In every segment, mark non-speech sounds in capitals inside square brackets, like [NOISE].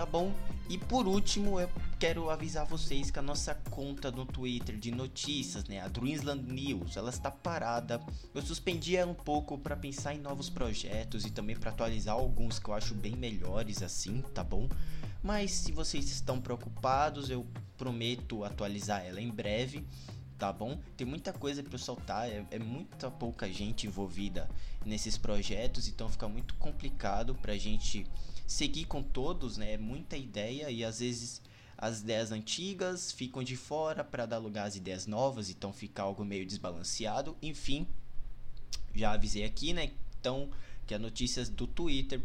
tá bom? E por último, eu quero avisar vocês que a nossa conta no Twitter de notícias, né, a Dreamsland News, ela está parada. Eu suspendi ela um pouco para pensar em novos projetos e também para atualizar alguns que eu acho bem melhores assim, tá bom? Mas se vocês estão preocupados, eu prometo atualizar ela em breve tá bom? Tem muita coisa para soltar, é, é, muita pouca gente envolvida nesses projetos, então fica muito complicado pra gente seguir com todos, né? É muita ideia e às vezes as ideias antigas ficam de fora para dar lugar às ideias novas, então fica algo meio desbalanceado. Enfim, já avisei aqui, né? Então, que as notícias do Twitter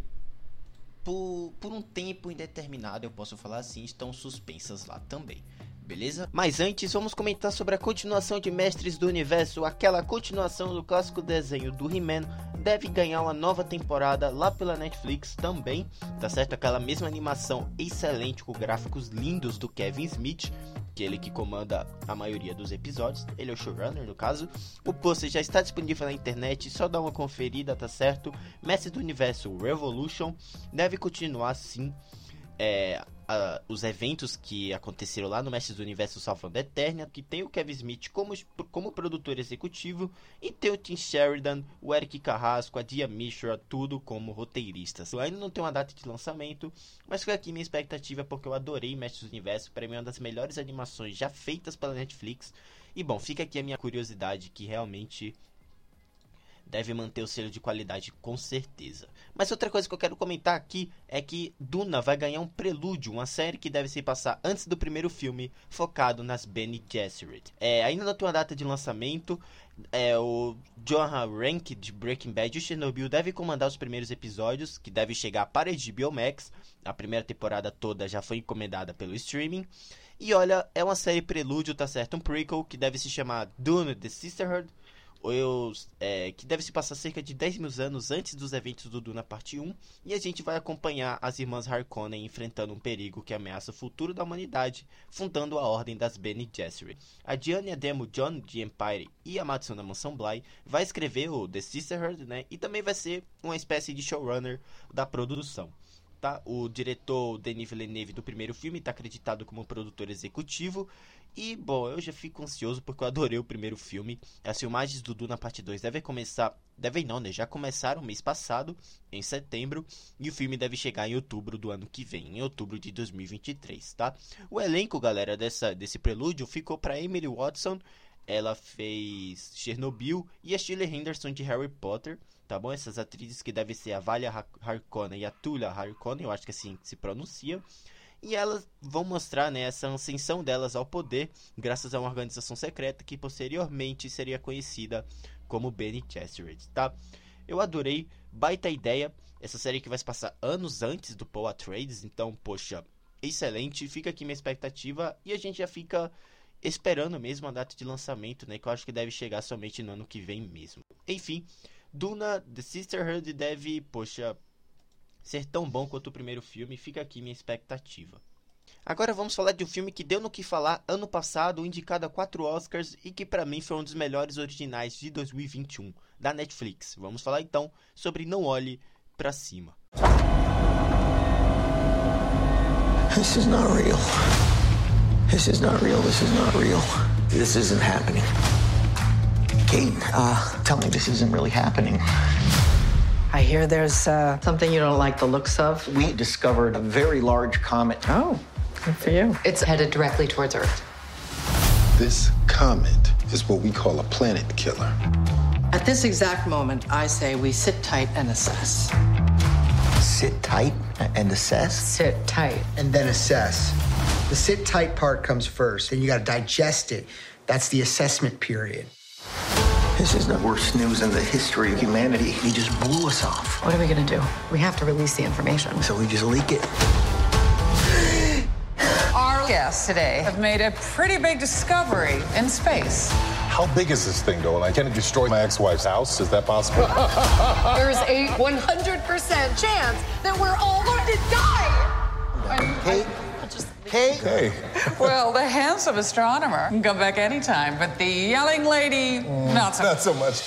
por, por um tempo indeterminado, eu posso falar assim, estão suspensas lá também beleza? Mas antes, vamos comentar sobre a continuação de Mestres do Universo. Aquela continuação do clássico desenho do He-Man deve ganhar uma nova temporada lá pela Netflix também, tá certo? Aquela mesma animação excelente com gráficos lindos do Kevin Smith, que é ele que comanda a maioria dos episódios, ele é o showrunner no caso. O pôster já está disponível na internet, só dá uma conferida, tá certo? Mestres do Universo Revolution deve continuar sim é, a, os eventos que aconteceram lá no Mestres do Universo Salvando Eterna, que tem o Kevin Smith como, como produtor executivo e tem o Tim Sheridan, o Eric Carrasco, a Dia Mishra, tudo como roteiristas. Eu ainda não tenho uma data de lançamento, mas fica aqui minha expectativa porque eu adorei Mestres do Universo, para mim é uma das melhores animações já feitas pela Netflix. E bom, fica aqui a minha curiosidade que realmente deve manter o selo de qualidade com certeza. Mas outra coisa que eu quero comentar aqui é que Duna vai ganhar um prelúdio, uma série que deve se passar antes do primeiro filme, focado nas Bene Gesserit. É, ainda não tem uma data de lançamento, é, o John Rank de Breaking Bad e Chernobyl deve comandar os primeiros episódios, que deve chegar para a HBO Max. A primeira temporada toda já foi encomendada pelo streaming. E olha, é uma série prelúdio, tá certo? Um prequel que deve se chamar Dune The Sisterhood eu, é, que deve se passar cerca de 10 mil anos antes dos eventos do Duna Parte 1, e a gente vai acompanhar as irmãs Harkonnen enfrentando um perigo que ameaça o futuro da humanidade, fundando a Ordem das Bene Gesserit. A Diane Demo John de Empire e a Matsuna Mansão Bly vai escrever o The Sisterhood, né, e também vai ser uma espécie de showrunner da produção. Tá? O diretor Denis Villeneuve do primeiro filme está acreditado como produtor executivo e, bom, eu já fico ansioso porque eu adorei o primeiro filme. As filmagens do Duna Parte 2 devem começar. Devem não, né? Já começaram mês passado, em setembro. E o filme deve chegar em outubro do ano que vem, em outubro de 2023, tá? O elenco, galera, dessa, desse prelúdio ficou para Emily Watson. Ela fez Chernobyl e a Shirley Henderson de Harry Potter, tá bom? Essas atrizes que devem ser a Valia Harkonnen e a Tulia Harkonnen, eu acho que é assim se pronuncia e elas vão mostrar né, essa ascensão delas ao poder graças a uma organização secreta que posteriormente seria conhecida como Bene Gesserit, tá? Eu adorei, baita ideia, essa série que vai se passar anos antes do Paul Atreides, então, poxa, excelente, fica aqui minha expectativa e a gente já fica esperando mesmo a data de lançamento, né? Que eu acho que deve chegar somente no ano que vem mesmo. Enfim, Duna The Sisterhood deve, poxa, ser tão bom quanto o primeiro filme. Fica aqui minha expectativa. Agora vamos falar de um filme que deu no que falar ano passado, indicado a quatro Oscars e que para mim foi um dos melhores originais de 2021 da Netflix. Vamos falar então sobre Não Olhe para Cima. This is not real. This is not real. This is not real. This isn't happening. Kate, uh, tell me this isn't really happening. I hear there's uh, something you don't like the looks of. We discovered a very large comet. Oh, good for you. It's headed directly towards Earth. This comet is what we call a planet killer. At this exact moment, I say we sit tight and assess. Sit tight and assess. Sit tight. and then assess. The sit tight part comes first, then you got to digest it. That's the assessment period. This is the worst news in the history of humanity. He just blew us off. What are we gonna do? We have to release the information. So we just leak it. Our guests today have made a pretty big discovery in space. How big is this thing, though? Like, can it destroy my ex-wife's house? Is that possible? [LAUGHS] There's a 100% chance that we're all going to die. Kate? Kate? hey, [LAUGHS] Well, the handsome astronomer can come back anytime, but the yelling lady, not so not so much.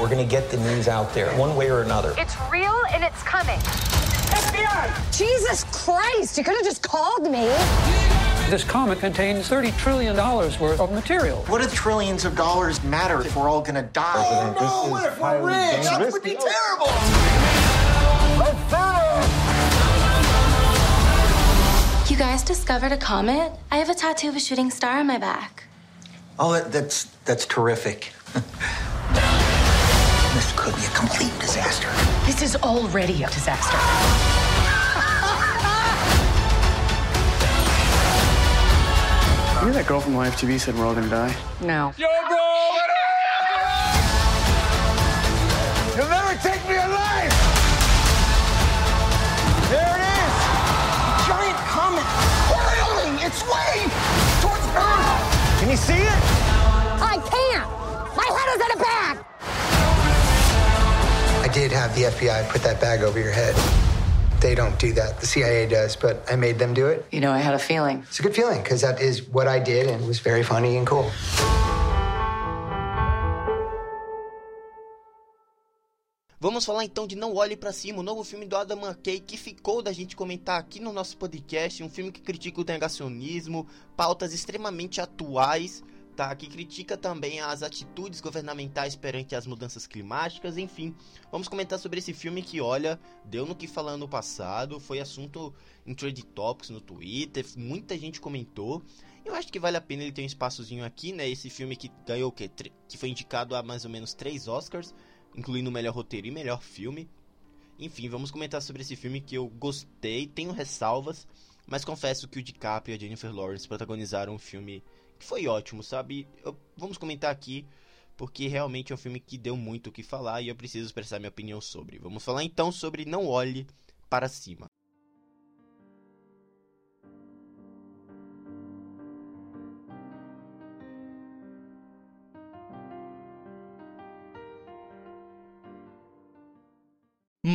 We're gonna get the news out there, one way or another. It's real and it's coming. FBI! Jesus Christ, you could have just called me. This comet contains $30 trillion worth of material. What do trillions of dollars matter if we're all gonna die? Oh, no, what if we're rich? That would be terrible. Guys discovered a comet? I have a tattoo of a shooting star on my back. Oh, that, that's that's terrific. [LAUGHS] this could be a complete disaster. This is already a disaster. You know that girl from Live TV said we're all gonna die? No. You'll never Can you see it? I can't. My head is in a bag. I did have the FBI put that bag over your head. They don't do that. The CIA does, but I made them do it. You know, I had a feeling. It's a good feeling because that is what I did and it was very funny and cool. Vamos falar então de Não Olhe Pra Cima, o novo filme do Adam McKay que ficou da gente comentar aqui no nosso podcast, um filme que critica o negacionismo, pautas extremamente atuais, tá? Que critica também as atitudes governamentais perante as mudanças climáticas, enfim. Vamos comentar sobre esse filme que, olha, deu no que falar no passado, foi assunto em Trade Topics no Twitter, muita gente comentou. Eu acho que vale a pena ele ter um espaçozinho aqui, né? Esse filme que ganhou? Tre- Que foi indicado a mais ou menos três Oscars incluindo o melhor roteiro e melhor filme. Enfim, vamos comentar sobre esse filme que eu gostei, tenho ressalvas, mas confesso que o DiCaprio e a Jennifer Lawrence protagonizaram um filme que foi ótimo, sabe? Eu- vamos comentar aqui porque realmente é um filme que deu muito o que falar e eu preciso expressar minha opinião sobre. Vamos falar então sobre Não Olhe para Cima.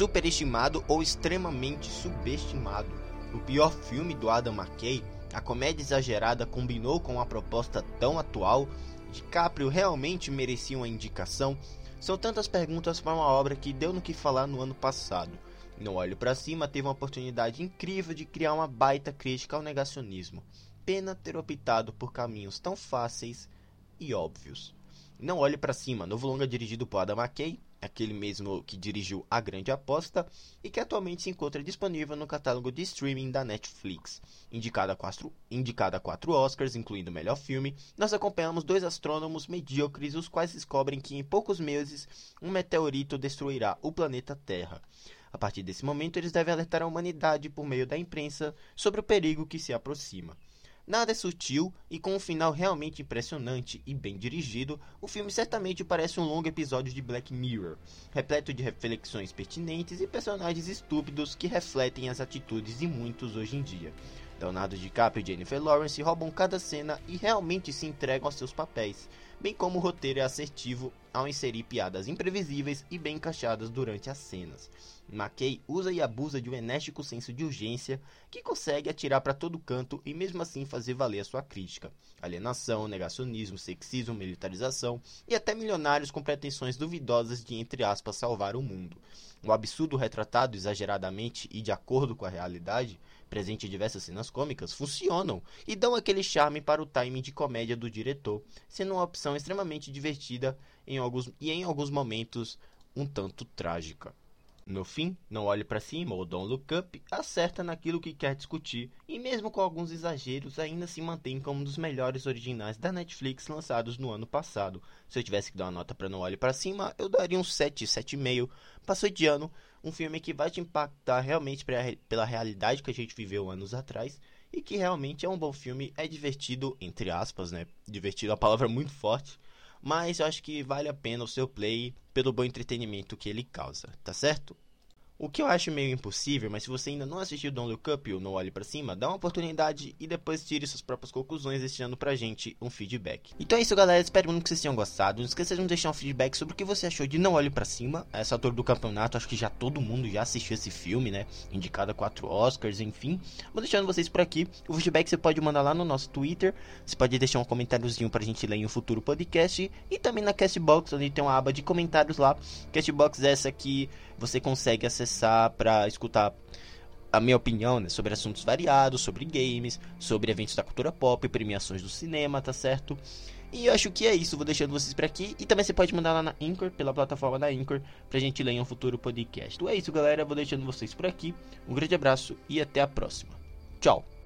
Superestimado ou extremamente subestimado. O pior filme do Adam McKay, a comédia exagerada combinou com uma proposta tão atual, DiCaprio realmente merecia uma indicação? São tantas perguntas para uma obra que deu no que falar no ano passado. Não Olho para Cima teve uma oportunidade incrível de criar uma baita crítica ao negacionismo. Pena ter optado por caminhos tão fáceis e óbvios. Não Olhe para Cima, novo longa dirigido por Adam McKay, aquele mesmo que dirigiu A Grande Aposta e que atualmente se encontra disponível no catálogo de streaming da Netflix. Indicada a quatro, indicada a quatro Oscars, incluindo o melhor filme, nós acompanhamos dois astrônomos medíocres, os quais descobrem que em poucos meses um meteorito destruirá o planeta Terra. A partir desse momento, eles devem alertar a humanidade por meio da imprensa sobre o perigo que se aproxima. Nada é sutil e com um final realmente impressionante e bem dirigido, o filme certamente parece um longo episódio de Black Mirror, repleto de reflexões pertinentes e personagens estúpidos que refletem as atitudes de muitos hoje em dia. Leonardo DiCaprio e Jennifer Lawrence roubam cada cena e realmente se entregam aos seus papéis, bem como o roteiro é assertivo ao inserir piadas imprevisíveis e bem encaixadas durante as cenas. McKay usa e abusa de um enérgico senso de urgência que consegue atirar para todo canto e mesmo assim fazer valer a sua crítica. Alienação, negacionismo, sexismo, militarização e até milionários com pretensões duvidosas de, entre aspas, salvar o mundo. O absurdo retratado exageradamente e de acordo com a realidade, presente em diversas cenas cômicas, funcionam e dão aquele charme para o timing de comédia do diretor, sendo uma opção extremamente divertida em alguns, e em alguns momentos um tanto trágica. No fim, Não Olhe para Cima ou Don't Look Up acerta naquilo que quer discutir e, mesmo com alguns exageros, ainda se mantém como um dos melhores originais da Netflix lançados no ano passado. Se eu tivesse que dar uma nota para Não Olhe para Cima, eu daria um 7, 7,5. Passou de ano, um filme que vai te impactar realmente pela realidade que a gente viveu anos atrás e que realmente é um bom filme, é divertido, entre aspas, né? Divertido é uma palavra muito forte mas eu acho que vale a pena o seu play pelo bom entretenimento que ele causa, tá certo? O que eu acho meio impossível, mas se você ainda não assistiu Don't Look Up ou Não Olhe Pra Cima, dá uma oportunidade e depois tire suas próprias conclusões deixando pra gente um feedback. Então é isso galera, espero muito que vocês tenham gostado. Não esqueça de deixar um feedback sobre o que você achou de Não Olhe Pra Cima. Essa altura do campeonato, acho que já todo mundo já assistiu esse filme, né? Indicado a 4 Oscars, enfim. Vou deixando vocês por aqui. O feedback você pode mandar lá no nosso Twitter. Você pode deixar um comentáriozinho pra gente ler em um futuro podcast. E também na Castbox, onde tem uma aba de comentários lá. Castbox é essa que você consegue acessar para escutar a minha opinião né, sobre assuntos variados, sobre games, sobre eventos da cultura pop, premiações do cinema, tá certo? E eu acho que é isso, vou deixando vocês por aqui. E também você pode mandar lá na Anchor, pela plataforma da Anchor, pra gente ler em um futuro podcast. Então é isso, galera, vou deixando vocês por aqui. Um grande abraço e até a próxima. Tchau!